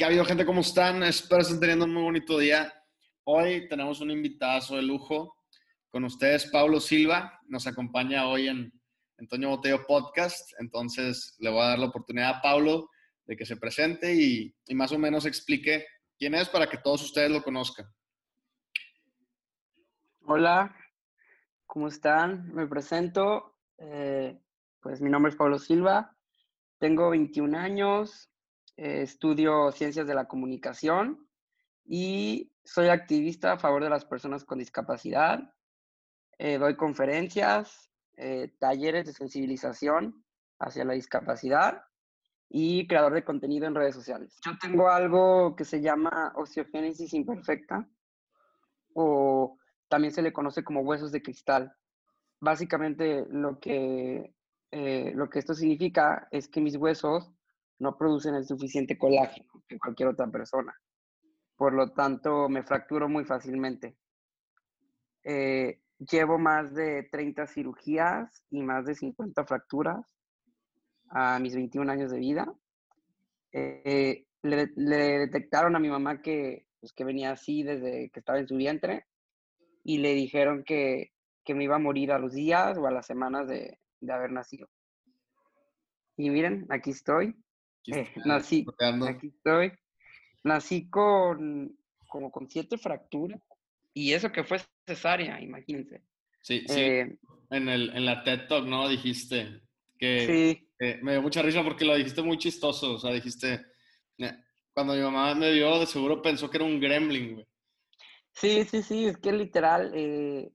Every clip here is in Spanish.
¿Qué ha habido, gente? ¿Cómo están? Espero estén teniendo un muy bonito día. Hoy tenemos un invitado de lujo con ustedes, Pablo Silva. Nos acompaña hoy en Antonio Botello Podcast. Entonces, le voy a dar la oportunidad a Pablo de que se presente y, más o menos explique quién es para que todos ustedes lo conozcan. Hola, ¿cómo están? Me presento. Eh, pues mi nombre es Pablo Silva. Tengo 21 años, eh, estudio ciencias de la comunicación y soy activista a favor de las personas con discapacidad. Eh, doy conferencias, eh, talleres de sensibilización hacia la discapacidad y creador de contenido en redes sociales. Yo tengo algo que se llama osteogénesis imperfecta o también se le conoce como huesos de cristal. Básicamente lo que, lo que esto significa es que mis huesos no producen el suficiente colágeno que cualquier otra persona. Por lo tanto, me fracturo muy fácilmente. Eh, llevo más de 30 cirugías y más de 50 fracturas a mis 21 años de vida. Eh, le, detectaron a mi mamá que, pues, que venía así desde que estaba en su vientre y le dijeron que, que me iba a morir a los días o a las semanas de, de haber nacido. Y miren, aquí estoy, eh, nací, aquí estoy. Nací con como con siete fracturas y eso que fue cesárea, imagínense. Sí, sí. Eh, en, el, en la TED Talk, ¿no? Dijiste que sí. me dio mucha risa porque lo dijiste muy chistoso. O sea, dijiste, cuando mi mamá me vio, de seguro pensó que era un gremlin, güey. Sí, sí, sí, es que literal, eh,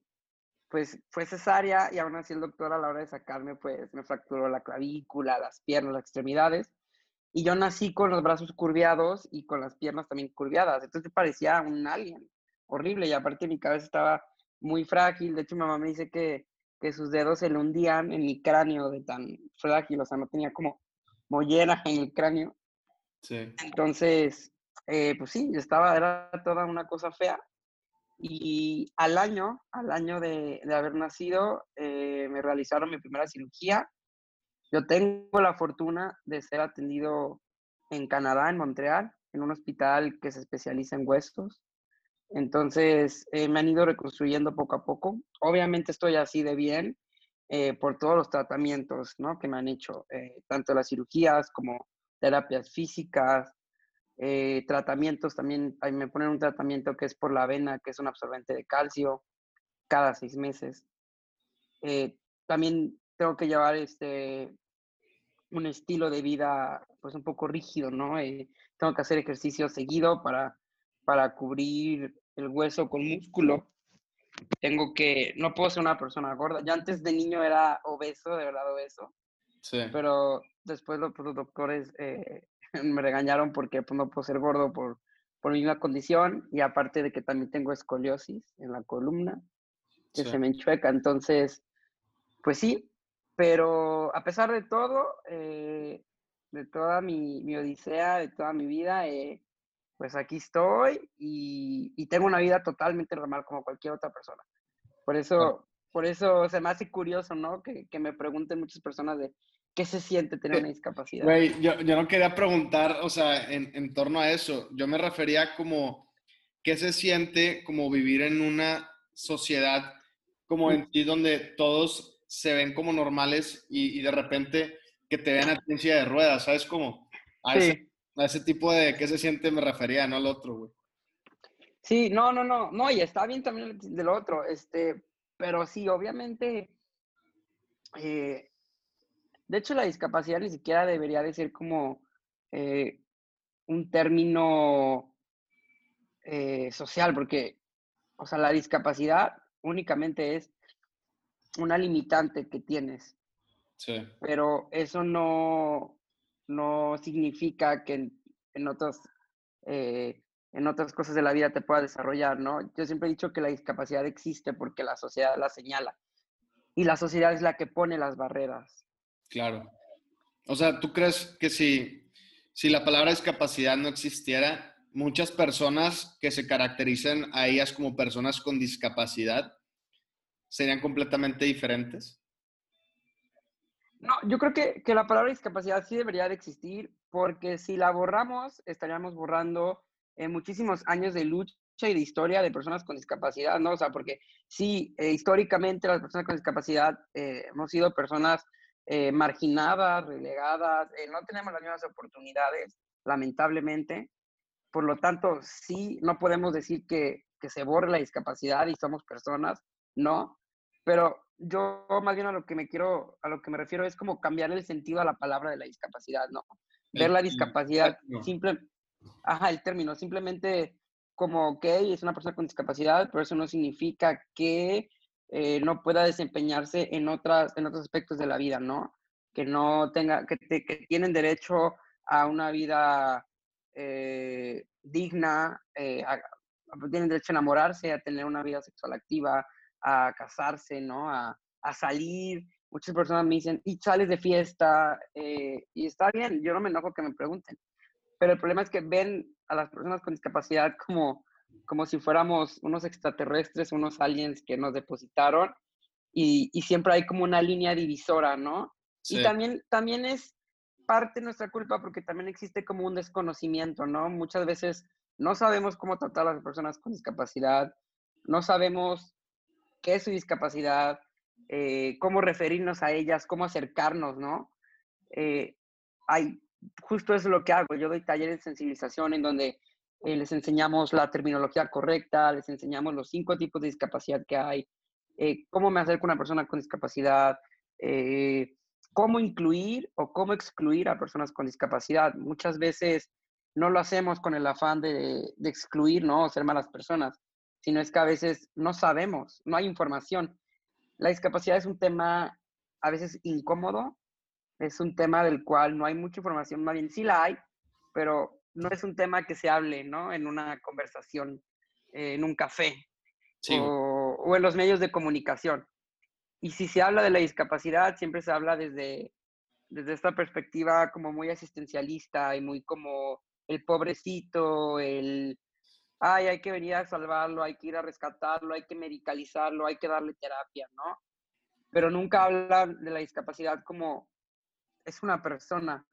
pues fue cesárea y aún así el doctor a la hora de sacarme, pues me fracturó la clavícula, las piernas, las extremidades. Y yo nací con los brazos curviados y con las piernas también curviadas. Entonces parecía un alien. Horrible. Y aparte mi cabeza estaba muy frágil. De hecho, mi mamá me dice que, que sus dedos se le hundían en mi cráneo de tan frágil. O sea, no tenía como mollera en el cráneo. Sí. Entonces, eh, pues sí, estaba, era toda una cosa fea. Y al año, al año de, de haber nacido, eh, me realizaron mi primera cirugía yo tengo la fortuna de ser atendido en Canadá, en Montreal, en un hospital que se especializa en huesos. Entonces, eh, me han ido reconstruyendo poco a poco. Obviamente estoy así de bien eh, por todos los tratamientos ¿no? que me han hecho, eh, tanto las cirugías como terapias físicas, tratamientos también, ahí me ponen un tratamiento que es por la vena, que es un absorbente de calcio, cada seis meses. también tengo que llevar este, un estilo de vida pues un poco rígido, ¿no? Eh, tengo que hacer ejercicio seguido para, para cubrir el hueso con músculo. Tengo que, no puedo ser una persona gorda. Ya antes de niño era obeso, de verdad obeso. Sí. Pero después los, doctores eh, me regañaron porque pues, no puedo ser gordo por, por mi misma condición y aparte de que también tengo escoliosis en la columna, que se me enchueca. Entonces, pues sí, pero a pesar de todo, eh, de toda mi, mi, odisea, de toda mi vida, eh, pues aquí estoy y, y, tengo una vida totalmente normal como cualquier otra persona. Por eso, por eso se me hace curioso, ¿no? Que, que me pregunten muchas personas de qué se siente tener una discapacidad. Güey, yo, yo, no quería preguntar, o sea, en, en torno a eso. Yo me refería como, ¿qué se siente como vivir en una sociedad como en ti donde todos se ven como normales y, de repente que te vean a ti de ruedas, ¿sabes cómo? A, ese, tipo de qué se siente me refería, no al otro, güey. Sí, no, no, no, no, y está bien también del otro, este, pero sí, obviamente, eh, de hecho la discapacidad ni siquiera debería de ser como eh, un término eh, social, porque, o sea, la discapacidad únicamente es una limitante que tienes. Sí. Pero eso no, no significa que en, en otros, eh, en otras cosas de la vida te pueda desarrollar, ¿no? Yo siempre he dicho que la discapacidad existe porque la sociedad la señala. Y la sociedad es la que pone las barreras. Claro. O sea, ¿tú crees que si, si la palabra discapacidad no existiera, muchas personas que se caracterizan a ellas como personas con discapacidad serían completamente diferentes? No, yo creo que, que la palabra discapacidad sí debería de existir, porque si la borramos, estaríamos borrando eh, muchísimos años de lucha y de historia de personas con discapacidad, ¿no? O sea, porque sí, eh, históricamente las personas con discapacidad eh, hemos sido personas marginadas, relegadas, no tenemos las mismas oportunidades, lamentablemente. Por lo tanto, sí, no podemos decir que, que se borre la discapacidad y somos personas, no, pero yo más bien a lo que me quiero, a lo que me refiero es como cambiar el sentido a la palabra de la discapacidad, ¿no? Ver la discapacidad simple, ajá, el término, simplemente como, ok, es una persona con discapacidad, pero eso no significa que eh, no pueda desempeñarse en, otras, en otros aspectos de la vida, ¿no? Que no tenga, que, que tienen derecho a una vida eh, digna, eh, tienen derecho a enamorarse, a tener una vida sexual activa, a casarse, ¿no? A, a salir. Muchas personas me dicen, y sales de fiesta, y está bien, yo no me enojo que me pregunten, pero el problema es que ven a las personas con discapacidad como, como si fuéramos unos extraterrestres, unos aliens que nos depositaron y, y siempre hay como una línea divisora, ¿no? Y también, también es parte de nuestra culpa porque también existe como un desconocimiento, ¿no? Muchas veces no sabemos cómo tratar a las personas con discapacidad, no sabemos qué es su discapacidad, eh, cómo referirnos a ellas, cómo acercarnos, ¿no? Eh, hay justo eso es lo que hago. Yo doy talleres de sensibilización en donde eh, les enseñamos la terminología correcta, les enseñamos los cinco tipos de discapacidad que hay, eh, cómo me acerco a una persona con discapacidad, cómo incluir o cómo excluir a personas con discapacidad. Muchas veces no lo hacemos con el afán de, de excluir, ¿no? O ser malas personas, sino es que a veces no sabemos, no hay información. La discapacidad es un tema a veces incómodo, es un tema del cual no hay mucha información, más bien sí la hay, pero no es un tema que se hable, ¿no? En una conversación, eh, en un café o, o, en los medios de comunicación. Y si se habla de la discapacidad, siempre se habla desde, desde esta perspectiva como muy asistencialista y muy como el pobrecito, el, ay, hay que venir a salvarlo, hay que ir a rescatarlo, hay que medicalizarlo, hay que darle terapia, ¿no? Pero nunca habla de la discapacidad como es una persona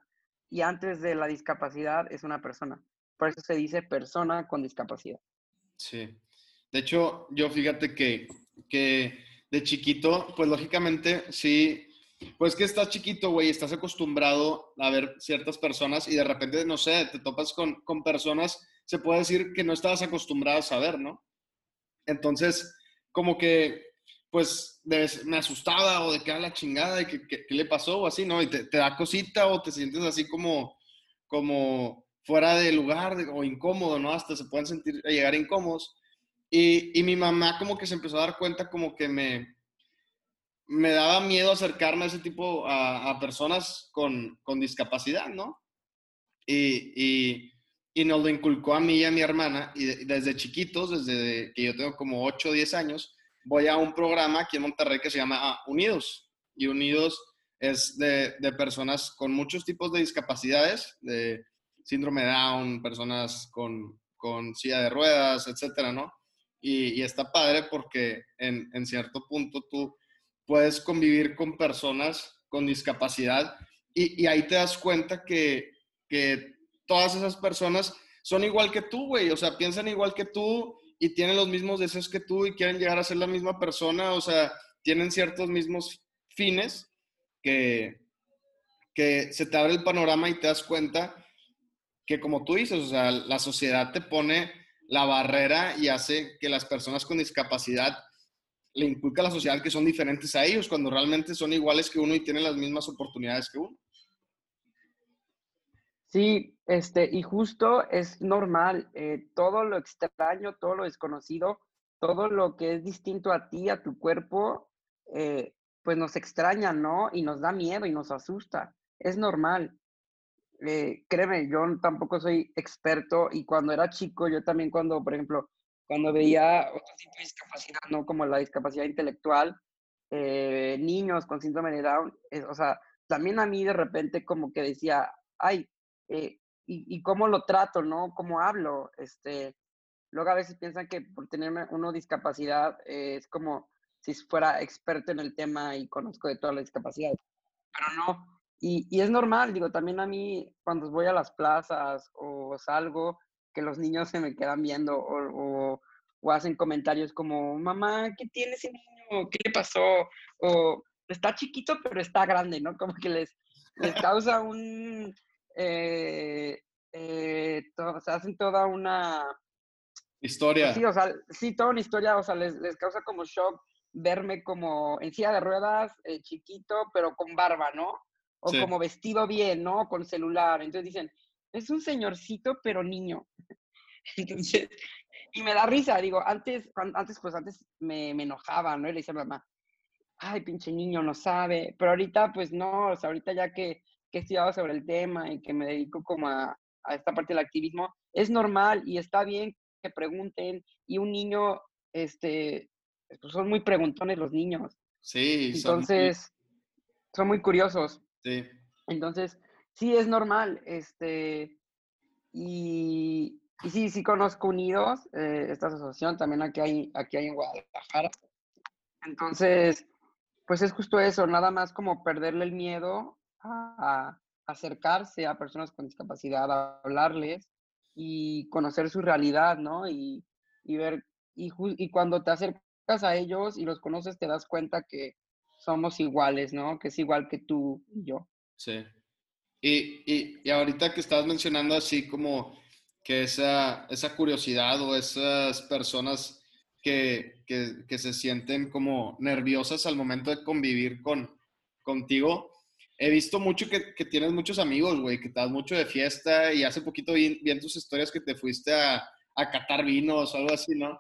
y antes de la discapacidad es una persona. Por eso se dice persona con discapacidad. Sí. De hecho, yo fíjate que, que de chiquito, pues lógicamente sí, pues que estás chiquito, güey, estás acostumbrado a ver ciertas personas y de repente, no sé, te topas con, con personas, se puede decir que no estabas acostumbrado a saber, ¿no? Entonces, como que pues me asustaba o de qué a la chingada y qué, le pasó o así, ¿no? Y te, da cosita o te sientes así como, como fuera de lugar o incómodo, ¿no? Hasta se pueden sentir, llegar incómodos. Y, y, mi mamá como que se empezó a dar cuenta como que me, me daba miedo acercarme a ese tipo, a, a personas con, con, discapacidad, ¿no? Y, y, y, nos lo inculcó a mí y a mi hermana, y desde chiquitos, desde que yo tengo como 8 o 10 años, voy a un programa aquí en Monterrey que se llama ah, Unidos. Y Unidos es de, de, personas con muchos tipos de discapacidades, de síndrome Down, personas con, con silla de ruedas, etcétera, ¿no? Y, y está padre porque en, en, cierto punto tú puedes convivir con personas con discapacidad y, y ahí te das cuenta que, que todas esas personas son igual que tú, güey, o sea, piensan igual que tú, y tienen los mismos deseos que tú y quieren llegar a ser la misma persona, o sea, tienen ciertos mismos fines que, que se te abre el panorama y te das cuenta que como tú dices, o sea, la sociedad te pone la barrera y hace que las personas con discapacidad le inculca a la sociedad que son diferentes a ellos, cuando realmente son iguales que uno y tienen las mismas oportunidades que uno. Sí, este, y justo es normal, eh, todo lo extraño, todo lo desconocido, todo lo que es distinto a ti, a tu cuerpo, eh, pues nos extraña, ¿no? Y nos da miedo y nos asusta. Es normal. Eh, créeme, yo tampoco soy experto y cuando era chico, yo también cuando, por ejemplo, cuando veía otro tipo de discapacidad, ¿no? Como la discapacidad intelectual, niños con síndrome de Down, o sea, también a mí de repente como que decía, ay, eh, y, cómo lo trato, ¿no? Cómo hablo. Este, luego a veces piensan que por tener una discapacidad eh, es como si fuera experto en el tema y conozco de todas las discapacidades. pero no. Y, y, es normal, digo, también a mí cuando voy a las plazas o salgo, que los niños se me quedan viendo o, o, hacen comentarios como, mamá, ¿qué tiene ese niño? ¿Qué le pasó? O está chiquito, pero está grande, ¿no? Como que les, les causa un... Eh, eh, o sea, hacen toda una... Historia. Sí, o sea, sí, toda una historia, o sea, les, les causa como shock verme como en silla de ruedas, eh, chiquito, pero con barba, ¿no? O como vestido bien, ¿no? Con celular. Entonces dicen, es un señorcito, pero niño. Entonces, y me da risa, digo, antes, antes pues antes me, enojaba, ¿no? Y le decía a mamá, ay, pinche niño, no sabe. Pero ahorita, pues no, o sea, ahorita ya que, que he estudiado sobre el tema y que me dedico como a, a esta parte del activismo, es normal y está bien que pregunten. Y un niño, este, pues son muy preguntones los niños. Sí. Entonces, son muy, curiosos. Sí. Entonces, sí, es normal. Este, y, y sí, sí conozco Unidos, eh, esta asociación, también aquí hay, aquí hay en Guadalajara. Entonces, pues es justo eso, nada más como perderle el miedo a, acercarse a personas con discapacidad, a hablarles y conocer su realidad, ¿no? Y, y ver, y, y cuando te acercas a ellos y los conoces, te das cuenta que somos iguales, ¿no? Que es igual que tú y yo. Sí. Y, y, y ahorita que estabas mencionando así como que esa, esa curiosidad o esas personas que, que, que, se sienten como nerviosas al momento de convivir con, contigo, he visto mucho que, tienes muchos amigos, güey, que estás mucho de fiesta y hace poquito vi en tus historias que te fuiste a, a catar vinos o algo así, ¿no?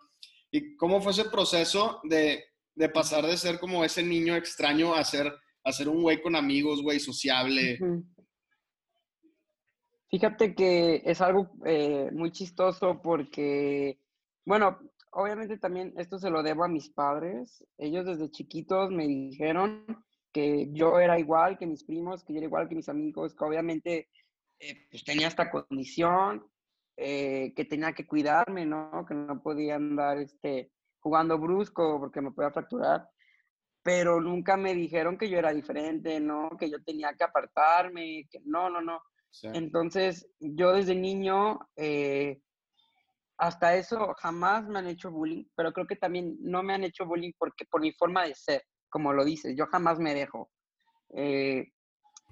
¿Y cómo fue ese proceso de, de pasar de ser como ese niño extraño a ser, a ser un güey con amigos, güey, sociable? Fíjate que es algo eh, muy chistoso porque, bueno, obviamente también esto se lo debo a mis padres. Ellos desde chiquitos me dijeron que yo era igual que mis primos, que yo era igual que mis amigos, que obviamente eh, pues tenía esta condición, eh, que tenía que cuidarme, ¿no? Que no podía andar este, jugando brusco porque me podía fracturar. Pero nunca me dijeron que yo era diferente, ¿no? Que yo tenía que apartarme, que no, no, no. Entonces, yo desde niño, eh, hasta eso jamás me han hecho bullying, pero creo que también no me han hecho bullying porque por mi forma de ser, como lo dices, yo jamás me dejo. Eh,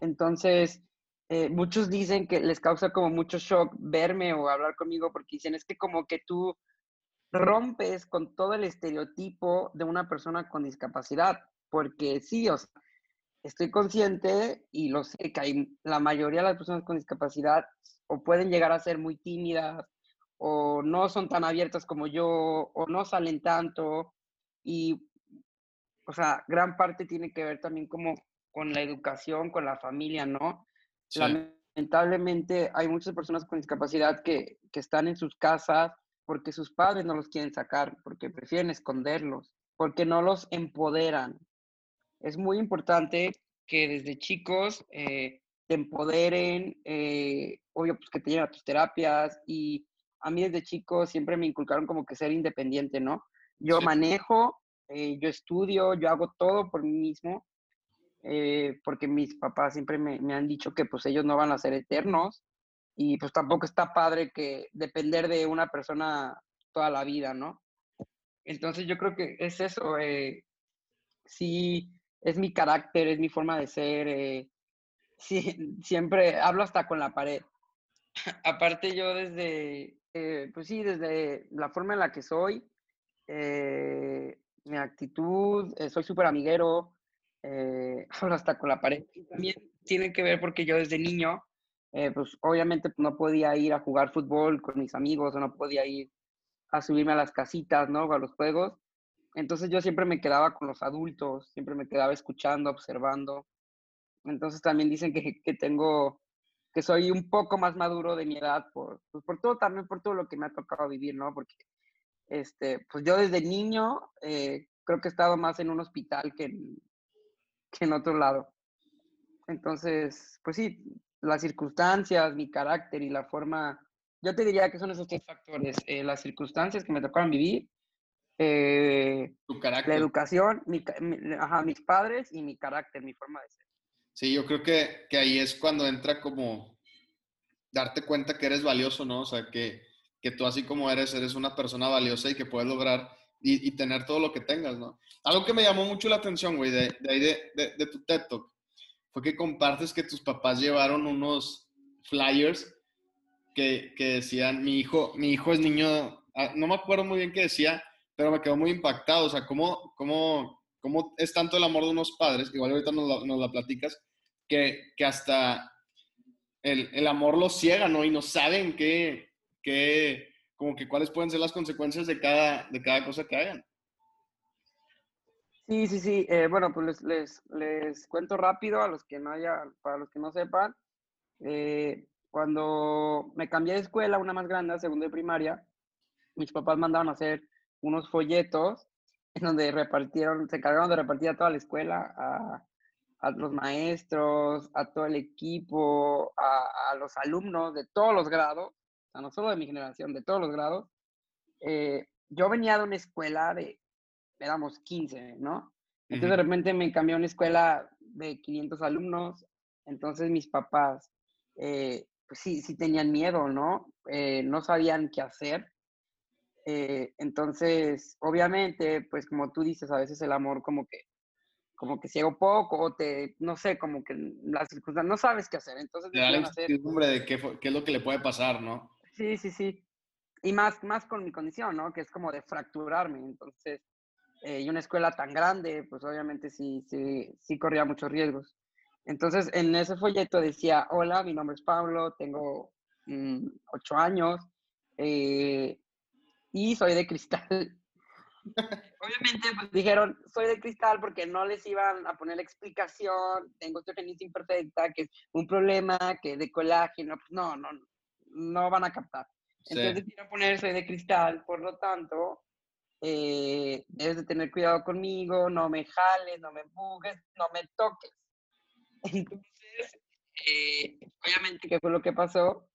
entonces, eh, muchos dicen que les causa como mucho shock verme o hablar conmigo porque dicen, es que como que tú rompes con todo el estereotipo de una persona con discapacidad, porque sí, o sea, estoy consciente y lo sé que la mayoría de las personas con discapacidad o pueden llegar a ser muy tímidas o no son tan abiertas como yo o no salen tanto y, o sea, gran parte tiene que ver también como con la educación, con la familia, ¿no? Lamentablemente hay muchas personas con discapacidad que, que están en sus casas porque sus padres no los quieren sacar, porque prefieren esconderlos, porque no los empoderan, es muy importante que desde chicos eh, te empoderen, eh, obvio, pues que te lleven a tus terapias y a mí desde chico siempre me inculcaron como que ser independiente, ¿no? Yo manejo, eh, yo estudio, yo hago todo por mí mismo, porque mis papás siempre me, han dicho que pues ellos no van a ser eternos y pues tampoco está padre que depender de una persona toda la vida, ¿no? Entonces yo creo que es eso, sí, es mi carácter, es mi forma de ser. Eh, siempre hablo hasta con la pared. Aparte yo desde, eh, pues sí, desde la forma en la que soy, eh, mi actitud, soy súper amiguero, hablo hasta con la pared. también tiene que ver porque yo desde niño, pues obviamente no podía ir a jugar fútbol con mis amigos o no podía ir a subirme a las casitas, ¿no? a los juegos. Entonces yo siempre me quedaba con los adultos, siempre me quedaba escuchando, observando. Entonces también dicen que, que tengo, que soy un poco más maduro de mi edad por, pues por todo, también por todo lo que me ha tocado vivir, ¿no? Porque, este, pues yo desde niño eh, creo que he estado más en un hospital que en, que en otro lado. Entonces, pues sí, las circunstancias, mi carácter y la forma, yo te diría que son esos tres factores, eh, las circunstancias que me tocaron vivir, eh, tu carácter. la educación, mi, ajá, mis padres y mi carácter, mi forma de ser. Sí, yo creo que, que ahí es cuando entra como darte cuenta que eres valioso, ¿no? O sea, que, que tú así como eres, eres una persona valiosa y que puedes lograr y, tener todo lo que tengas, ¿no? Algo que me llamó mucho la atención, güey, de, de ahí de, de, de, tu TED Talk, fue que compartes que tus papás llevaron unos flyers que, que decían, mi hijo, mi hijo es niño, ah, no me acuerdo muy bien qué decía, pero me quedó muy impactado, o sea, cómo, cómo, cómo es tanto el amor de unos padres, igual ahorita nos la, nos la platicas, que, que hasta el, el, amor los ciega, ¿no? Y no saben qué, qué, como que cuáles pueden ser las consecuencias de cada, de cada cosa que hagan. Sí, sí, sí. Eh, bueno, pues les, les, les, cuento rápido a los que no haya, para los que no sepan. Eh, cuando me cambié de escuela, una más grande, segundo de primaria, mis papás mandaron a hacer unos folletos en donde repartieron, se encargaron de repartir a toda la escuela, a, a los maestros, a todo el equipo, a, a, los alumnos de todos los grados, o sea, no solo de mi generación, de todos los grados. Eh, yo venía de una escuela de, éramos 15, ¿no? Entonces de repente me cambié a una escuela de 500 alumnos, entonces mis papás, eh, pues sí, sí tenían miedo, ¿no? Eh, no sabían qué hacer. entonces, obviamente, pues como tú dices, a veces el amor como que como que ciego poco o te, no sé, como que las circunstancias, no sabes qué hacer. Entonces, te da la incertidumbre de qué, qué, es lo que le puede pasar, ¿no? Sí, sí, sí. Y más, más con mi condición, ¿no? Que es como de fracturarme. Entonces, eh, y una escuela tan grande, pues obviamente sí, sí, sí corría muchos riesgos. Entonces, en ese folleto decía, hola, mi nombre es Pablo, tengo mm, ocho años eh, y soy de cristal. Obviamente, pues dijeron, soy de cristal porque no les iban a poner la explicación, tengo osteogénesis imperfecta, que es un problema, que de colágeno, pues no, no, no van a captar. Entonces, quiero poner soy de cristal, por lo tanto, eh, debes de tener cuidado conmigo, no me jales, no me empujes, no me toques. Entonces, eh, obviamente, ¿qué fue lo que pasó?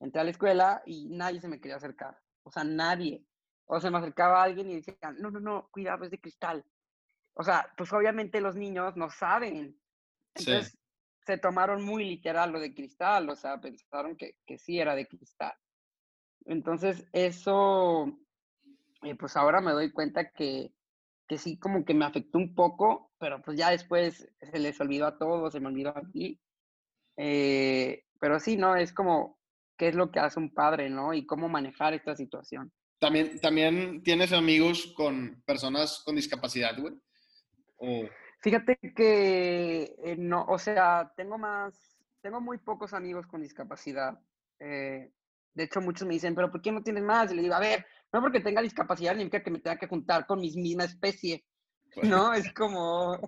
Entré a la escuela y nadie se me quería acercar. O sea, nadie. O se me acercaba alguien y decía, no, no, no, cuidado, es de cristal. O sea, pues obviamente los niños no saben. Entonces se tomaron muy literal lo de cristal, o sea, pensaron que, que sí era de cristal. Entonces eso, eh, pues ahora me doy cuenta que, que sí como que me afectó un poco, pero pues ya después se les olvidó a todos, se me olvidó a ti. Eh, pero sí, ¿no? Es como, ¿qué es lo que hace un padre, ¿no? Y cómo manejar esta situación. ¿También, también tienes amigos con personas con discapacidad, güey? Fíjate que no, o sea, tengo más, tengo muy pocos amigos con discapacidad. Eh, de hecho, muchos me dicen, pero ¿por qué no tienes más? Y le digo, a ver, no porque tenga discapacidad significa que me tenga que juntar con mi misma especie. No, es como,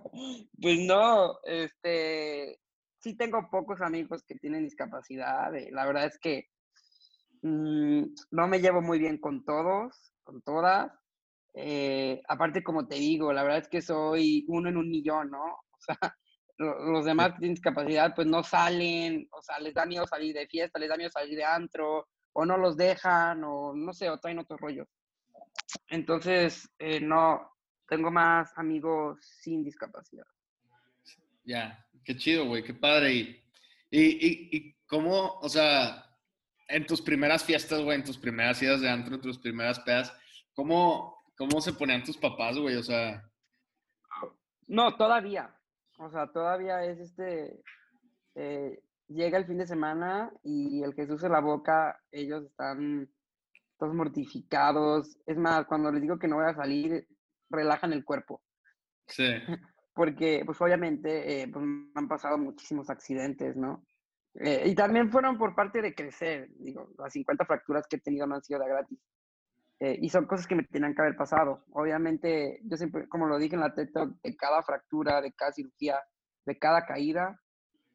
pues no, este, sí tengo pocos amigos que tienen discapacidad. Eh, la verdad es que Mm, no me llevo muy bien con todos, con todas. Eh, aparte, como te digo, la verdad es que soy uno en un millón, ¿no? O sea, los demás que tienen discapacidad, pues no salen, o sea, les da miedo salir de fiesta, les da miedo salir de antro, o no los dejan, o no sé, o traen otro rollo. Entonces, eh, no, tengo más amigos sin discapacidad. Ya, qué chido, güey, qué padre. Y, y, y cómo, o sea, en tus primeras fiestas, güey, en tus primeras idas de antro, en tus primeras pedas, ¿cómo, cómo se ponían tus papás, güey? O sea... No, todavía. O sea, todavía es este... Eh, llega el fin de semana y el Jesús en la boca, ellos están todos mortificados. Es más, cuando les digo que no voy a salir, relajan el cuerpo. Sí. Porque, pues obviamente, eh, pues, han pasado muchísimos accidentes, ¿no? Eh, y también fueron por parte de crecer, digo, las 50 fracturas que he tenido no han sido de gratis. Eh, y son cosas que me tenían que haber pasado. Obviamente, yo siempre, como lo dije en la TED de cada fractura, de cada cirugía, de cada caída,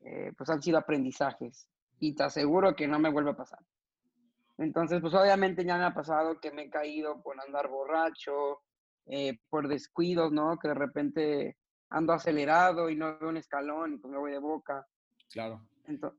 eh, pues han sido aprendizajes. Y te aseguro que no me vuelve a pasar. Entonces, pues obviamente ya me ha pasado que me he caído por andar borracho, por descuidos, ¿no? Que de repente ando acelerado y no veo un escalón y pues me voy de boca. Claro.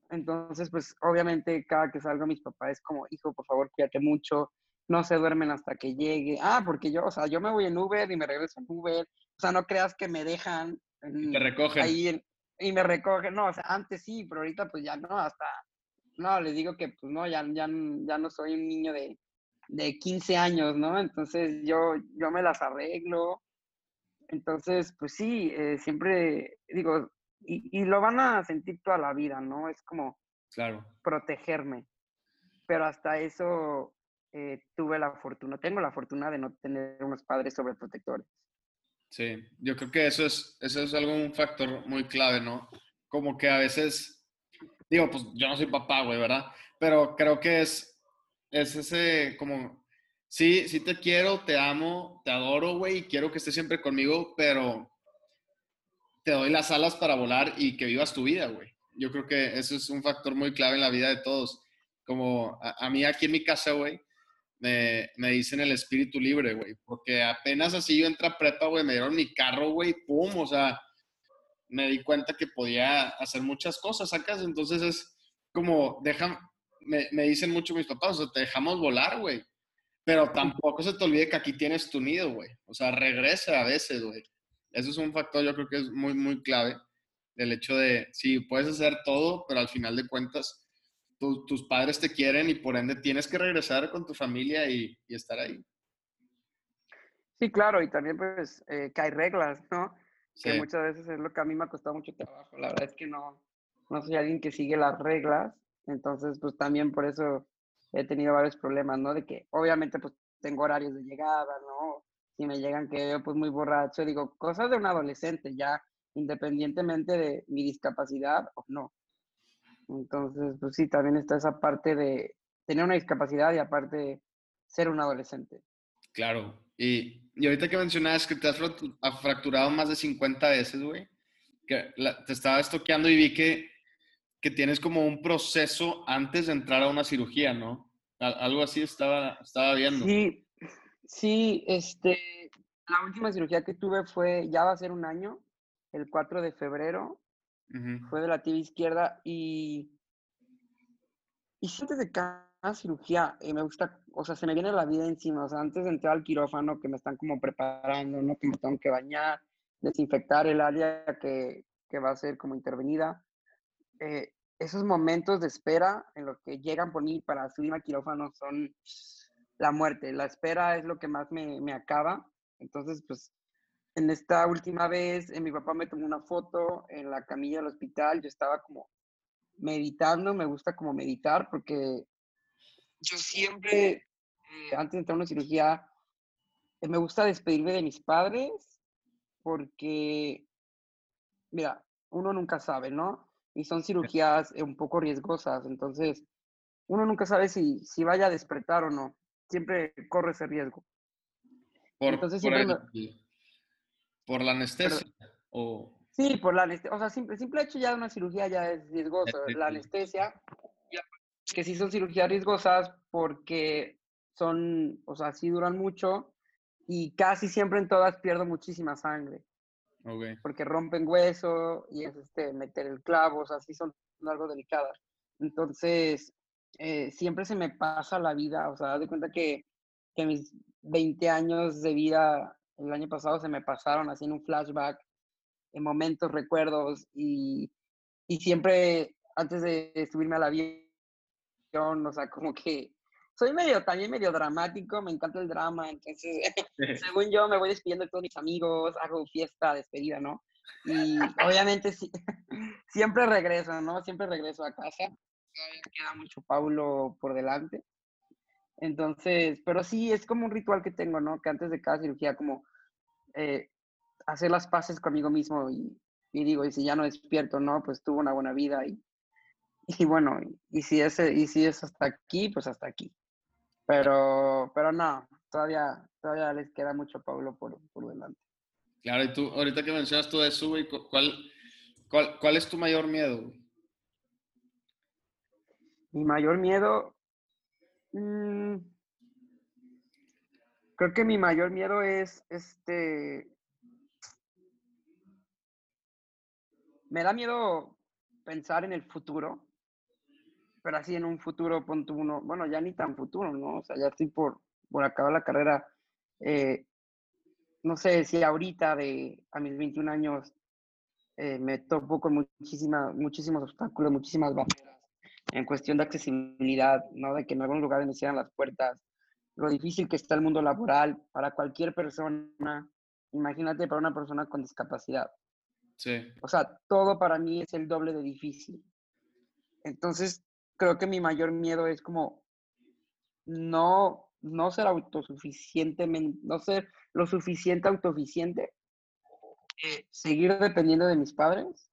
Entonces, pues obviamente cada que salgo mis papás es como, hijo, por favor, cuídate mucho, no se duermen hasta que llegue. Ah, porque yo, o sea, yo me voy en Uber y me regreso en Uber. O sea, no creas que me dejan. te recogen. Ahí y me recoge, no, o sea, antes sí, pero ahorita pues ya no, hasta, no, les digo que pues no, ya, ya, ya no soy un niño de, de 15 años, ¿no? Entonces yo, yo me las arreglo. Entonces, pues sí, eh, siempre digo, y, y, lo van a sentir toda la vida, ¿no? Es como claro. protegerme. Pero hasta eso eh, tuve la fortuna, tengo la fortuna de no tener unos padres sobreprotectores. Sí, yo creo que eso es, eso es algo, un factor muy clave, ¿no? Como que a veces, digo, pues yo no soy papá, güey, ¿verdad? Pero creo que es, es ese, como, sí, sí te quiero, te amo, te adoro, güey, y quiero que estés siempre conmigo, pero te doy las alas para volar y que vivas tu vida, güey. Yo creo que eso es un factor muy clave en la vida de todos. Como a, a mí aquí en mi casa, güey, me, me dicen el espíritu libre, güey. Porque apenas así yo entré a prepa, güey, me dieron mi carro, güey, pum, o sea, me di cuenta que podía hacer muchas cosas acá. Entonces es como, dejan, me, me dicen mucho mis papás, o sea, te dejamos volar, güey. Pero tampoco se te olvide que aquí tienes tu nido, güey. O sea, regresa a veces, güey. Eso es un factor, yo creo que es muy, muy clave. El hecho de, sí, puedes hacer todo, pero al final de cuentas, tus padres te quieren y por ende tienes que regresar con tu familia y, y estar ahí. Sí, claro, y también pues eh, que hay reglas, ¿no? Que muchas veces es lo que a mí me ha costado mucho trabajo. La verdad es que no, no soy alguien que sigue las reglas, entonces pues también por eso he tenido varios problemas, ¿no? De que obviamente pues tengo horarios de llegada, ¿no? Si me llegan que yo pues muy borracho, digo, cosas de un adolescente ya, independientemente de mi discapacidad o no. Entonces, pues sí, también está esa parte de tener una discapacidad y aparte ser un adolescente. Claro. Y, y ahorita que mencionabas que te has fracturado más de 50 veces, güey, que te estaba estoqueando y vi que, que tienes como un proceso antes de entrar a una cirugía, ¿no? Algo así estaba, estaba viendo. Sí, sí, este, la última cirugía que tuve fue, ya va a ser un año, el 4 de febrero, fue de la tibia izquierda y, y antes de cada cirugía eh, me gusta, o sea, se me viene la vida encima, o sea, antes de entrar al quirófano que me están como preparando, ¿no? Que me tengo que bañar, desinfectar el área que, que va a ser como intervenida. Eh, esos momentos de espera en los que llegan por mí para subir al quirófano son la muerte. La espera es lo que más me, me acaba. Entonces, pues en esta última vez, eh, mi papá me tomó una foto en la camilla del hospital. Yo estaba como meditando, me gusta como meditar porque yo siempre, eh, antes de entrar a una cirugía, eh, me gusta despedirme de mis padres porque, mira, uno nunca sabe, ¿no? Y son cirugías un poco riesgosas, entonces uno nunca sabe si, si vaya a despertar o no. Siempre corre ese riesgo. entonces siempre ¿Por la anestesia? o... Sí, por la anestesia. O sea, simple, simple hecho ya de una cirugía ya es riesgoso. La anestesia, que sí son cirugías riesgosas porque son, o sea, sí duran mucho y casi siempre en todas pierdo muchísima sangre. Okay. Porque rompen hueso y es este, meter el clavo, o sea, sí son algo delicadas. Entonces, eh, siempre se me pasa la vida, o sea, de cuenta que, que mis 20 años de vida el año pasado se me pasaron haciendo un flashback en momentos, recuerdos y, y siempre antes de subirme al avión, o sea, como que soy medio, también medio dramático, me encanta el drama, entonces, según yo, me voy despidiendo de todos mis amigos, hago fiesta, despedida, ¿no? Y obviamente sí, siempre regreso, ¿no? Siempre regreso a casa. Todavía queda mucho Paulo por delante. Entonces, pero sí, es como un ritual que tengo, ¿no? Que antes de cada cirugía, como eh, hacer las paces conmigo mismo y, digo, y si ya no despierto, ¿no? Pues tuvo una buena vida y, y bueno, y, si ese, y si es hasta aquí, pues hasta aquí. Pero, pero no, todavía, todavía les queda mucho Pablo por, por delante. Claro, y tú, ahorita que mencionas todo eso, güey, ¿cuál, cuál, cuál es tu mayor miedo? Mi mayor miedo, mmm, Creo que mi mayor miedo es este. Me da miedo pensar en el futuro, pero así en un futuro, punto uno, bueno, ya ni tan futuro, ¿no? O sea, ya estoy por, por acabar la carrera. Eh, no sé si ahorita, de, a mis 21 años, eh, me topo con muchísima, muchísimos obstáculos, muchísimas barreras en cuestión de accesibilidad, ¿no? De que en algunos lugares me cierran las puertas, lo difícil que está el mundo laboral para cualquier persona, imagínate para una persona con discapacidad. Sí. O sea, todo para mí es el doble de difícil. Entonces, creo que mi mayor miedo es como no, no ser autosuficientemente, no ser lo suficiente autosuficiente, eh, seguir dependiendo de mis padres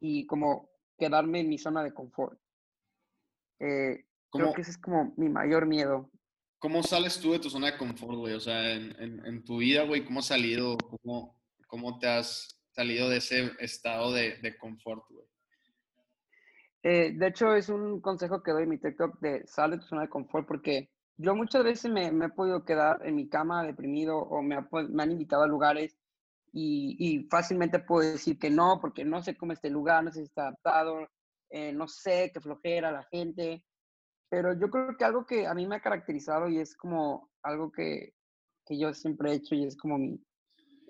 y como quedarme en mi zona de confort. Eh, creo que ese es como mi mayor miedo. ¿Cómo sales tú de tu zona de confort, güey? O sea, en, en, tu vida, güey, ¿cómo has salido? ¿Cómo, ¿Cómo te has salido de ese estado de, de confort, güey? Eh, de hecho, es un consejo que doy en mi TikTok de sal de tu zona de confort porque yo muchas veces me, me he podido quedar en mi cama deprimido o me, me han invitado a lugares y, y, fácilmente puedo decir que no porque no sé cómo este lugar, no sé si está adaptado, eh, no sé qué flojera la gente. Pero yo creo que algo que a mí me ha caracterizado y es como algo que, que yo siempre he hecho y es como mi,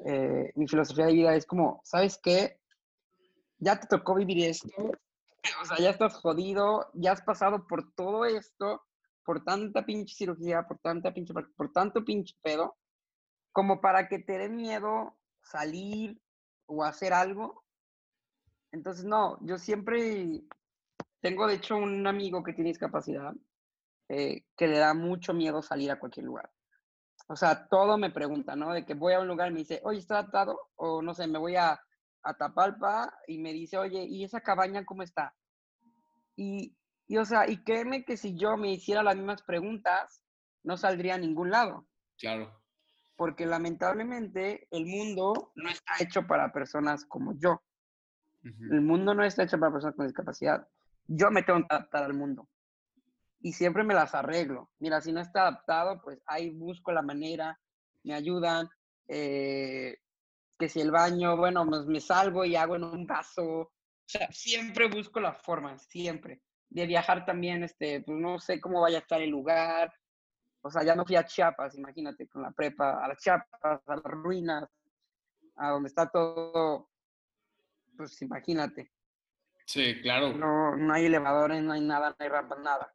eh, mi filosofía de vida, es como, ¿sabes qué? Ya te tocó vivir esto, o sea, ya estás jodido, ya has pasado por todo esto, por tanta pinche cirugía, por tanta pinche, por tanto pinche pedo, como para que te dé miedo salir o hacer algo. Entonces, no, yo siempre tengo, de hecho, un amigo que tiene discapacidad eh, que le da mucho miedo salir a cualquier lugar. O sea, todo me pregunta, ¿no? De que voy a un lugar y me dice, oye, ¿está atado? O no sé, me voy a a Tapalpa y me dice, oye, ¿y esa cabaña cómo está? Y, y, o sea, y créeme que si yo me hiciera las mismas preguntas, no saldría a ningún lado. Claro. Porque lamentablemente el mundo no está hecho para personas como yo. El mundo no está hecho para personas con discapacidad. Yo me tengo que adaptar al mundo. Y siempre me las arreglo. Mira, si no está adaptado, pues ahí busco la manera, me ayudan. Eh, que si el baño, bueno, pues me salgo y hago en un vaso. O sea, siempre busco la forma, siempre. De viajar también, este, pues no sé cómo vaya a estar el lugar. O sea, ya no fui a Chiapas, imagínate, con la prepa, a las Chiapas, a las ruinas, a donde está todo, pues imagínate. Sí, claro. No, no hay elevadores, no hay nada, no hay rampas, nada.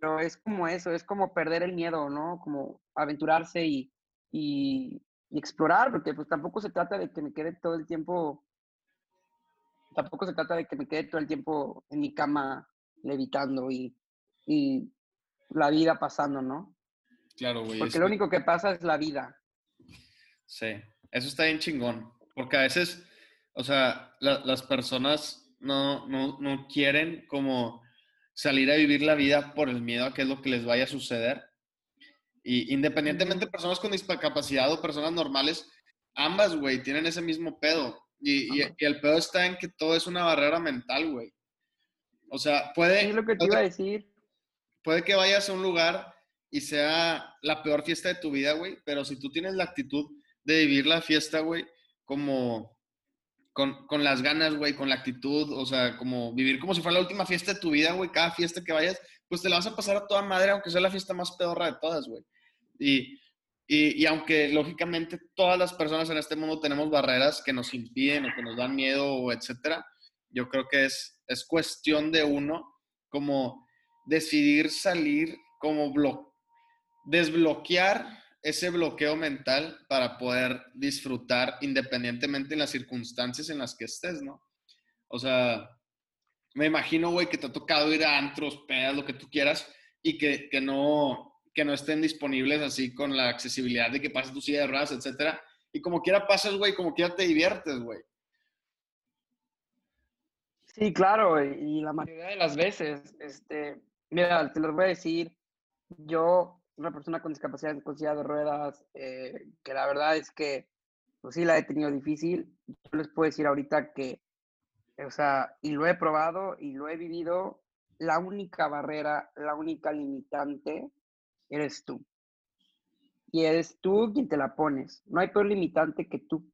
Pero es como eso, es como perder el miedo, ¿no? Como aventurarse y, y, y explorar, porque pues tampoco se trata de que me quede todo el tiempo, tampoco se trata de que me quede todo el tiempo en mi cama levitando y, y la vida pasando, ¿no? Claro, güey. Porque lo único que pasa es la vida. Sí, eso está bien chingón, porque a veces, o sea, las personas no, no, no quieren como salir a vivir la vida por el miedo a qué es lo que les vaya a suceder y independientemente de personas con discapacidad o personas normales, ambas, güey, tienen ese mismo pedo. Y, y, el pedo está en que todo es una barrera mental, güey. O sea, puede... Es lo que te iba a decir. Puede que vayas a un lugar y sea la peor fiesta de tu vida, güey, pero si tú tienes la actitud de vivir la fiesta, güey, como con, con, las ganas, güey, con la actitud, o sea, como vivir como si fuera la última fiesta de tu vida, güey, cada fiesta que vayas, pues te la vas a pasar a toda madre, aunque sea la fiesta más pedorra de todas, güey. Y, y, aunque lógicamente todas las personas en este mundo tenemos barreras que nos impiden o que nos dan miedo etcétera, yo creo que es, es cuestión de uno como decidir salir, como blo desbloquear ese bloqueo mental para poder disfrutar independientemente en las circunstancias en las que estés, ¿no? O sea, me imagino, güey, que te ha tocado ir a antros, pedas, lo que tú quieras, y que, que no, que no estén disponibles así con la accesibilidad de que pases tu silla de ruedas, etcétera. Y como quiera pasas, güey, como quiera te diviertes, güey. Sí, claro, y la mayoría de las veces, este, mira, te lo voy a decir, yo, una persona con discapacidad con silla de ruedas, eh, que la verdad es que, pues sí, la he tenido difícil. Yo les puedo decir ahorita que, o sea, y lo he probado y lo he vivido, la única barrera, la única limitante eres tú. Y eres tú quien te la pones. No hay peor limitante que tú.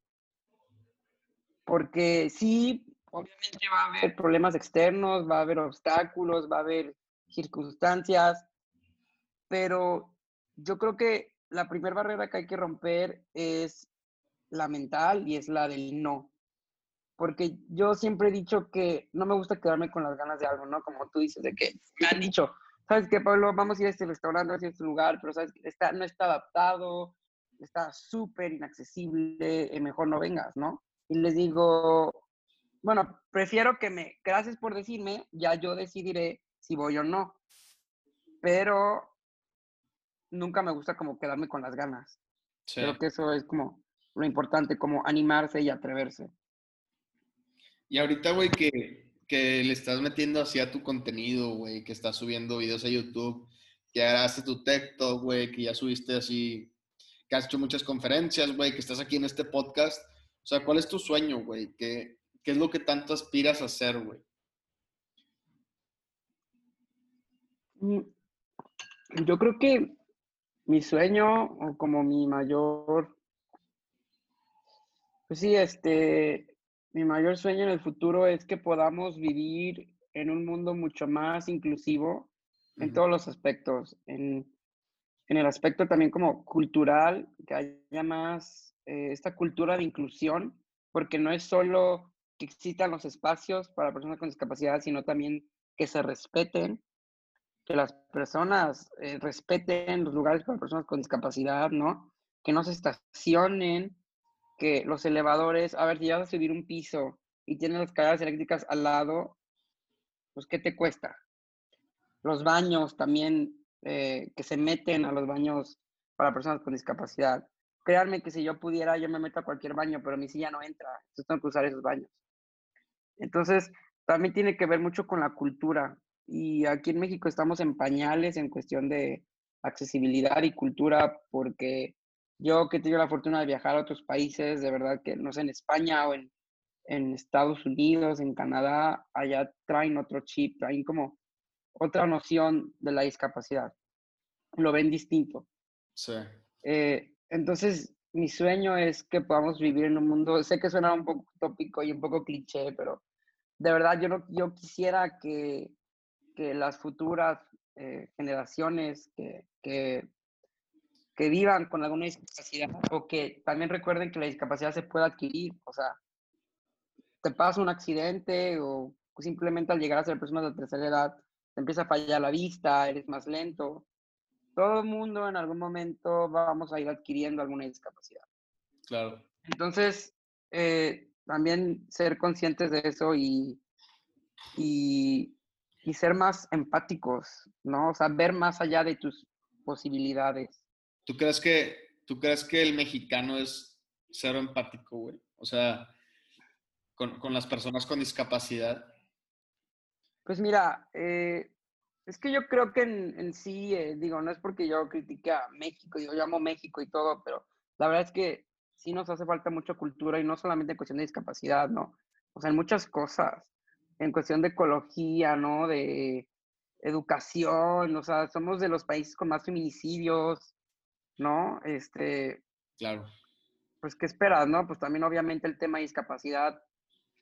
Porque sí, obviamente va a haber problemas externos, va a haber obstáculos, va a haber circunstancias, pero yo creo que la primera barrera que hay que romper es la mental y es la del no. porque yo siempre he dicho que no me gusta quedarme con las ganas de algo, ¿no? Como tú dices, de que me han dicho, ¿sabes qué, Pablo? Vamos a ir a este restaurante, a este lugar, pero ¿sabes? Está, no está adaptado, está súper inaccesible, eh, mejor no vengas, ¿no? Y les digo, bueno, prefiero que me, gracias por decirme, ya yo decidiré si voy o no. Pero nunca me gusta como quedarme con las ganas. Creo que eso es como lo importante, como animarse y atreverse. Y ahorita, güey, que, que le estás metiendo así a tu contenido, güey, que estás subiendo videos a YouTube, que grabaste tu TikTok, güey, que ya subiste así, que has hecho muchas conferencias, güey, que estás aquí en este podcast. O sea, ¿cuál es tu sueño, güey? ¿Qué, ¿Qué es lo que tanto aspiras a hacer, güey? Mm, yo creo que mi sueño o como mi mayor, pues sí, este, mi mayor sueño en el futuro es que podamos vivir en un mundo mucho más inclusivo en todos los aspectos, en, el aspecto también como cultural, que haya más eh, esta cultura de inclusión, porque no es solo que existan los espacios para personas con discapacidad, sino también que se respeten, que las personas eh, respeten los lugares para personas con discapacidad, ¿no? Que no se estacionen que los elevadores, a ver, si vas a subir un piso y tienes las escaleras eléctricas al lado, pues ¿qué te cuesta? Los baños también, eh, que se meten a los baños para personas con discapacidad. Créanme que si yo pudiera, yo me meto a cualquier baño, pero mi silla no entra, entonces tengo que usar esos baños. Entonces, también tiene que ver mucho con la cultura. Y aquí en México estamos en pañales en cuestión de accesibilidad y cultura porque yo que he tenido la fortuna de viajar a otros países, de verdad que no sé, en España o en, en Estados Unidos, en Canadá, allá traen otro chip, traen como otra noción de la discapacidad. Lo ven distinto. Sí. Eh, entonces, mi sueño es que podamos vivir en un mundo, sé que suena un poco tópico y un poco cliché, pero de verdad yo, no, yo quisiera que, que las futuras eh, generaciones que, que que vivan con alguna discapacidad o que también recuerden que la discapacidad se puede adquirir. O sea, te pasa un accidente o simplemente al llegar a ser persona de tercera edad te empieza a fallar la vista, eres más lento. Todo el mundo en algún momento vamos a ir adquiriendo alguna discapacidad. Claro. Entonces, eh, también ser conscientes de eso y, y, y ser más empáticos, ¿no? O sea, ver más allá de tus posibilidades. ¿Tú crees que, tú crees que el mexicano es cero empático, güey? O sea, con, con las personas con discapacidad. Pues mira, eh, es que yo creo que en, en sí, eh, digo, no es porque yo critique a México, yo llamo México y todo, pero la verdad es que sí nos hace falta mucha cultura y no solamente en cuestión de discapacidad, ¿no? O sea, en muchas cosas, en cuestión de ecología, ¿no? De educación, o sea, somos de los países con más feminicidios, ¿no? Este, claro. Pues, ¿qué esperas, no? Pues también obviamente el tema de discapacidad,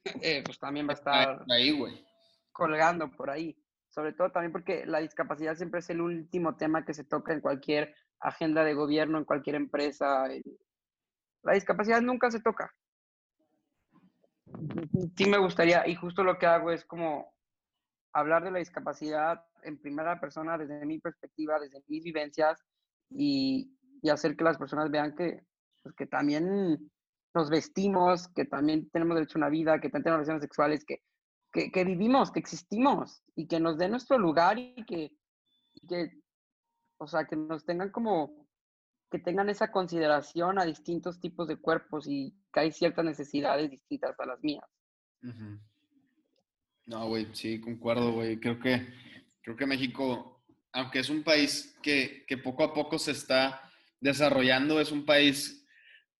eh, pues también va a estar ahí, güey. colgando por ahí. Sobre todo también porque la discapacidad siempre es el último tema que se toca en cualquier agenda de gobierno, en cualquier empresa. La discapacidad nunca se toca. Sí me gustaría, y justo lo que hago es como hablar de la discapacidad en primera persona desde mi perspectiva, desde mis vivencias y, y hacer que las personas vean que, pues, que también nos vestimos, que también tenemos derecho a una vida, que también tenemos relaciones sexuales, que, que, que vivimos, que existimos y que nos den nuestro lugar y que, y que, o sea, que nos tengan como, que tengan esa consideración a distintos tipos de cuerpos y que hay ciertas necesidades distintas a las mías. No, güey, sí, concuerdo, güey. Creo que, creo que México, aunque es un país que, que poco a poco se está desarrollando es un país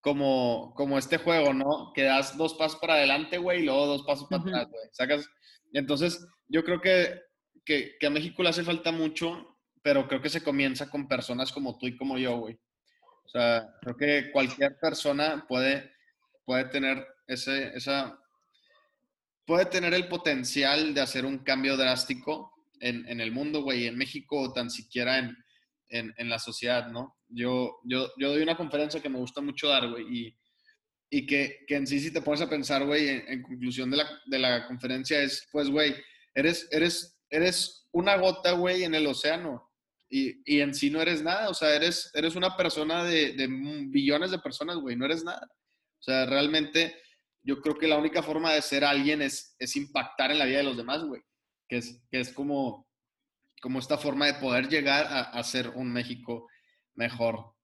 como, como este juego, ¿no? Que das dos pasos para adelante, güey, y luego dos pasos para atrás, güey. Sacas. Entonces, yo creo que, que, que, a México le hace falta mucho, pero creo que se comienza con personas como tú y como yo, güey. O sea, creo que cualquier persona puede, puede tener ese, esa, puede tener el potencial de hacer un cambio drástico en, en el mundo, güey, en México o tan siquiera en, en, en la sociedad, ¿no? Yo, yo, yo doy una conferencia que me gusta mucho dar, güey, y, y que, que, en sí, si te pones a pensar, güey, en, conclusión de la, de la, conferencia, es, pues, güey, eres, eres, eres una gota, güey, en el océano. Y, y, en sí no eres nada, o sea, eres, eres una persona de, de billones de personas, güey, no eres nada. O sea, realmente yo creo que la única forma de ser alguien es, es impactar en la vida de los demás, güey. Que es, que es como, como esta forma de poder llegar a, a ser un México mejor,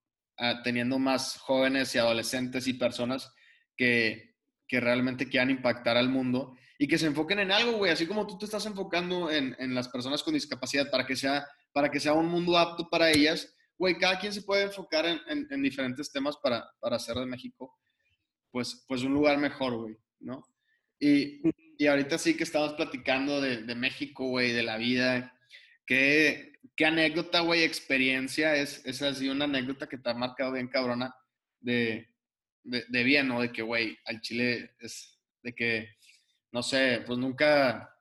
teniendo más jóvenes y adolescentes y personas que, que realmente quieran impactar al mundo y que se enfoquen en algo, güey, así como tú te estás enfocando en, en, las personas con discapacidad para que sea, para que sea un mundo apto para ellas, güey, cada quien se puede enfocar en, en, diferentes temas para, para, hacer de México, pues, pues un lugar mejor, güey, ¿no? Y, y ahorita sí que estamos platicando de, de México, güey, de la vida, que ¿Qué anécdota, güey, experiencia es, es así una anécdota que te ha marcado bien cabrona de, de, bien, ¿no? De que, güey, al Chile es de que, no sé, pues nunca,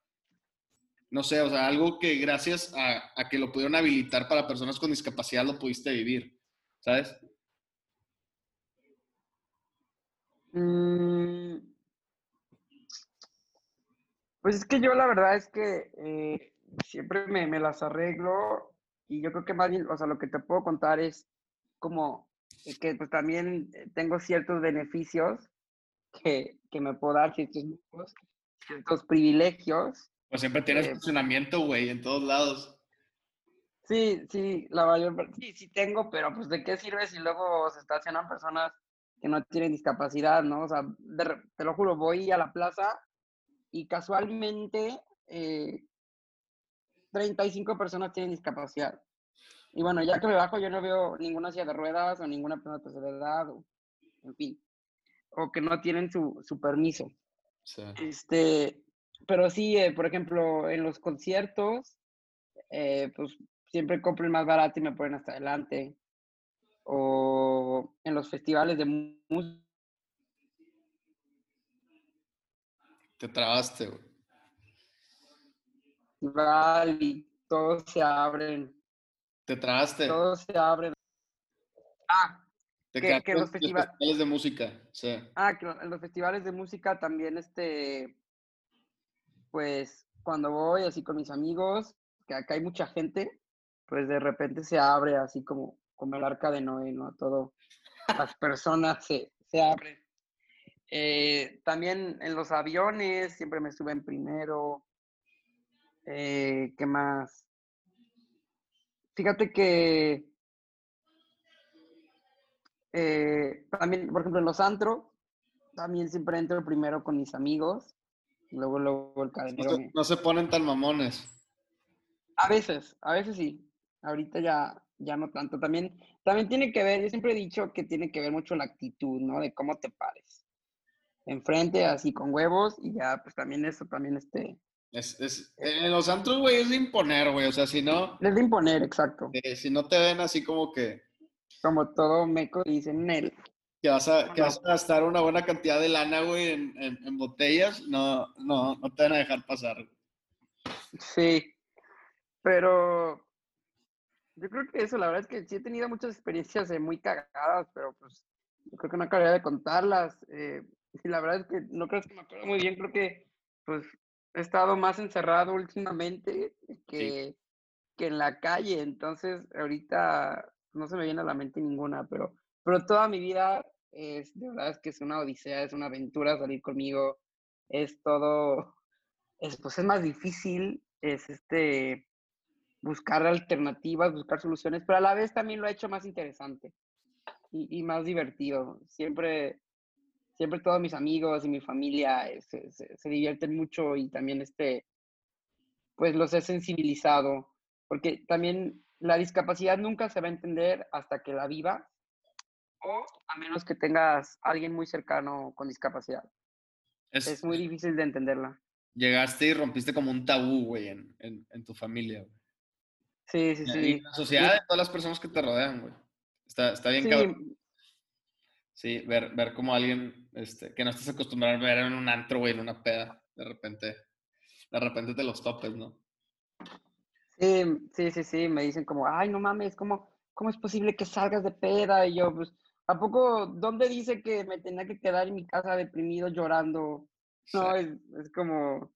no sé, o sea, algo que gracias a, a que lo pudieron habilitar para personas con discapacidad lo pudiste vivir, ¿sabes? Mm. Pues es que yo la verdad es que eh, siempre me, me, las arreglo y yo creo que más bien, o sea, lo que te puedo contar es como que pues también tengo ciertos beneficios que, que me puedo dar, ciertos, ciertos privilegios. Pues siempre tienes funcionamiento, eh, güey, en todos lados. Sí, sí, la mayor sí, sí tengo, pero pues de qué sirve si luego se estacionan personas que no tienen discapacidad, ¿no? O sea, te lo juro, voy a la plaza y casualmente eh, 35 personas tienen discapacidad. Y bueno, ya que me bajo, yo no veo ninguna silla de ruedas o ninguna persona de tercera edad, o, en fin, o que no tienen su, su permiso. Este, pero sí, eh, por ejemplo, en los conciertos, eh, pues siempre compro el más barato y me ponen hasta adelante. O en los festivales de música. Te trabaste, güey y todos se abren. ¿Te traste? Todos se abren. Ah, Te que, que los, festivales de música, sí. Ah, que en los festivales de música también, este, pues, cuando voy así con mis amigos, que acá hay mucha gente, pues de repente se abre así como, como el arca de Noé, ¿no? Todo, las personas se, se abren. Eh, también en los aviones siempre me suben primero. Eh, ¿Qué más? Fíjate que eh, también, por ejemplo, en los antros, también siempre entro primero con mis amigos, luego, luego el cadenero. No se, no se ponen tan mamones. A veces, a veces sí. Ahorita ya, ya no tanto. También, también tiene que ver, yo siempre he dicho que tiene que ver mucho la actitud, ¿no? De cómo te pares. Enfrente, así con huevos, y ya, pues también eso también este, es, es, en los antros, güey, es de imponer, güey. O sea, si no. Es de imponer, exacto. Eh, si no te ven así como que. Como todo meco dicen él. Que vas, a, que vas a gastar una buena cantidad de lana, güey, en, en, botellas, no, no, no te van a dejar pasar. Sí. Pero. Yo creo que eso, la verdad es que sí he tenido muchas experiencias eh, muy cagadas, pero pues yo creo que no acabaría de contarlas. Eh, y la verdad es que no creo que me acuerdo muy bien, creo que pues he estado más encerrado últimamente que, que en la calle, entonces ahorita no se me viene a la mente ninguna, pero, pero toda mi vida es, de verdad es que es una odisea, es una aventura salir conmigo, es todo, es, pues es más difícil, es este, buscar alternativas, buscar soluciones, pero a la vez también lo ha hecho más interesante y, y más divertido. Siempre siempre todos mis amigos y mi familia eh, se, se, divierten mucho y también este, pues los he sensibilizado, porque también la discapacidad nunca se va a entender hasta que la viva o a menos que tengas alguien muy cercano con discapacidad. Es, muy difícil de entenderla. Llegaste y rompiste como un tabú, güey, en, en, tu familia, güey. Sí, sí, sí. La sociedad de todas las personas que te rodean, güey. Está, está bien sí. Sí, ver, ver como alguien este, que no estás acostumbrado a ver en un antro, güey, en una peda, de repente, de repente te los topes, ¿no? Sí, sí, sí, sí, me dicen como, ay, no mames, ¿cómo, cómo es posible que salgas de peda? Y yo, pues, ¿A poco, dónde dice que me tenía que quedar en mi casa deprimido llorando? No, es, es como,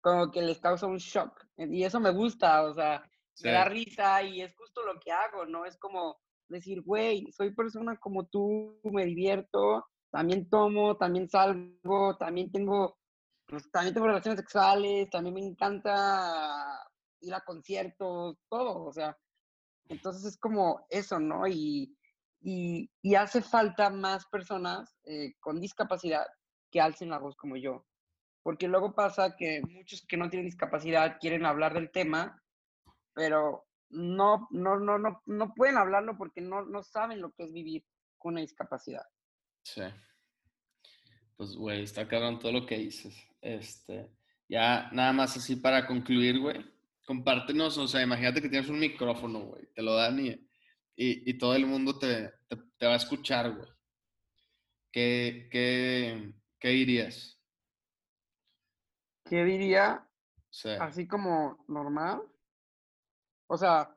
como que les causa un shock. Y eso me gusta, o sea, me da risa y es justo lo que hago, ¿no? Es como decir, güey, soy persona como tú, me divierto, también tomo, también salgo, también tengo, pues también tengo relaciones sexuales, también me encanta ir a conciertos, todo, o sea, entonces es como eso, ¿no? Y, y, y hace falta más personas eh, con discapacidad que alcen la voz como yo. Porque luego pasa que muchos que no tienen discapacidad quieren hablar del tema, pero no, no, no, no, no pueden hablarlo porque no, no saben lo que es vivir con una discapacidad. Sí. Pues, güey, está cabrón todo lo que dices. Este, ya nada más así para concluir, güey. Compártenos, o sea, imagínate que tienes un micrófono, güey, te lo dan y, y, todo el mundo te, te, va a escuchar, güey. ¿Qué, qué, qué dirías? ¿Qué diría? Así como normal. O sea,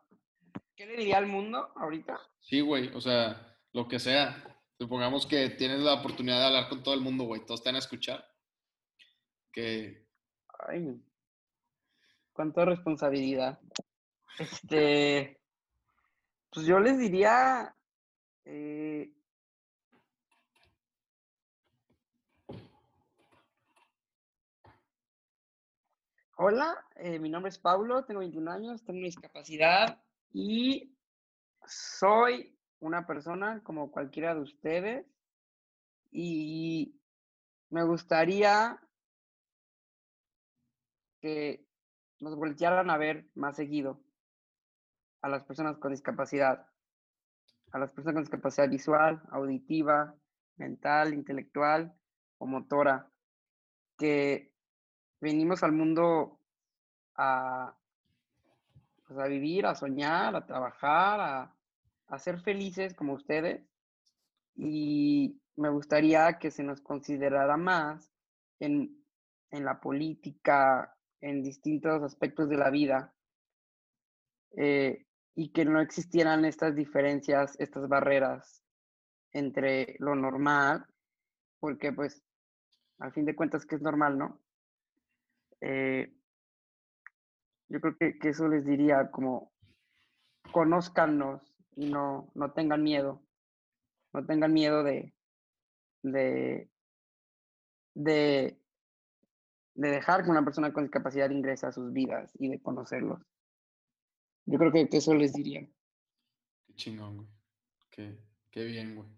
¿qué le diría al mundo ahorita? Sí, güey, o sea, lo que sea. Supongamos que tienes la oportunidad de hablar con todo el mundo, güey. Todos están a escuchar. Que. Ay. Cuánta responsabilidad. Este. Pues yo les diría. Eh, Hola, eh, mi nombre es Paulo, tengo 21 años, tengo discapacidad y soy una persona como cualquiera de ustedes y me gustaría que nos voltearan a ver más seguido a las personas con discapacidad, a las personas con discapacidad visual, auditiva, mental, intelectual o motora, que venimos al mundo a, pues, a vivir, a soñar, a trabajar, a, a ser felices como ustedes. Y me gustaría que se nos considerara más en, en la política, en distintos aspectos de la vida, eh, y que no existieran estas diferencias, estas barreras entre lo normal, porque pues al fin de cuentas que es normal, ¿no? Eh, yo creo que, eso les diría como, conózcanos y no, no tengan miedo, no tengan miedo de, de, de, de dejar que una persona con discapacidad ingrese a sus vidas y de conocerlos. Yo creo que, que eso les diría. Qué chingón, güey. Qué, qué bien, güey.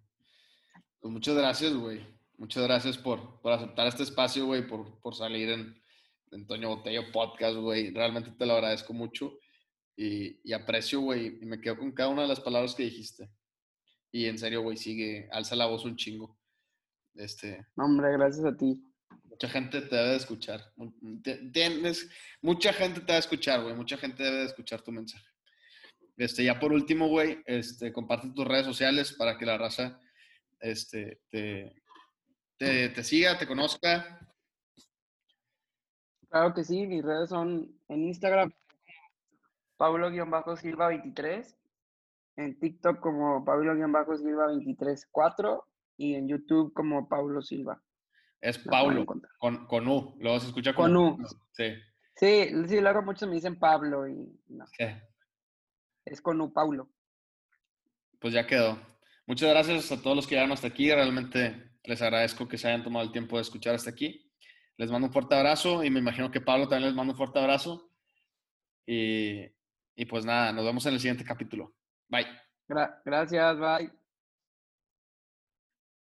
Pues muchas gracias, güey. Muchas gracias por, por aceptar este espacio, güey, por, por salir en, Antonio Botello Podcast, güey. Realmente te lo agradezco mucho y, y aprecio, güey. Y me quedo con cada una de las palabras que dijiste. Y en serio, güey, sigue, alza la voz un chingo. Este. Hombre, gracias a ti. Mucha gente te debe de escuchar. Tienes, mucha gente te a escuchar, güey. Mucha gente debe de escuchar tu mensaje. Este, ya por último, güey, este, comparte tus redes sociales para que la raza este, te, te, te siga, te conozca Claro que sí, mis redes son en Instagram, Pablo-Silva23, en TikTok como Pablo-Silva234 y en YouTube como Pablo Silva. Es Pablo, con, con, U, luego se escucha con, U. Sí. sí. Sí, luego muchos me dicen Pablo y no. ¿Qué? Es con U, Paulo. Pues ya quedó. Muchas gracias a todos los que llegaron hasta aquí. Realmente les agradezco que se hayan tomado el tiempo de escuchar hasta aquí. Les mando un fuerte abrazo y me imagino que Pablo también les manda un fuerte abrazo. Y, y pues nada, nos vemos en el siguiente capítulo. Bye. gracias, bye.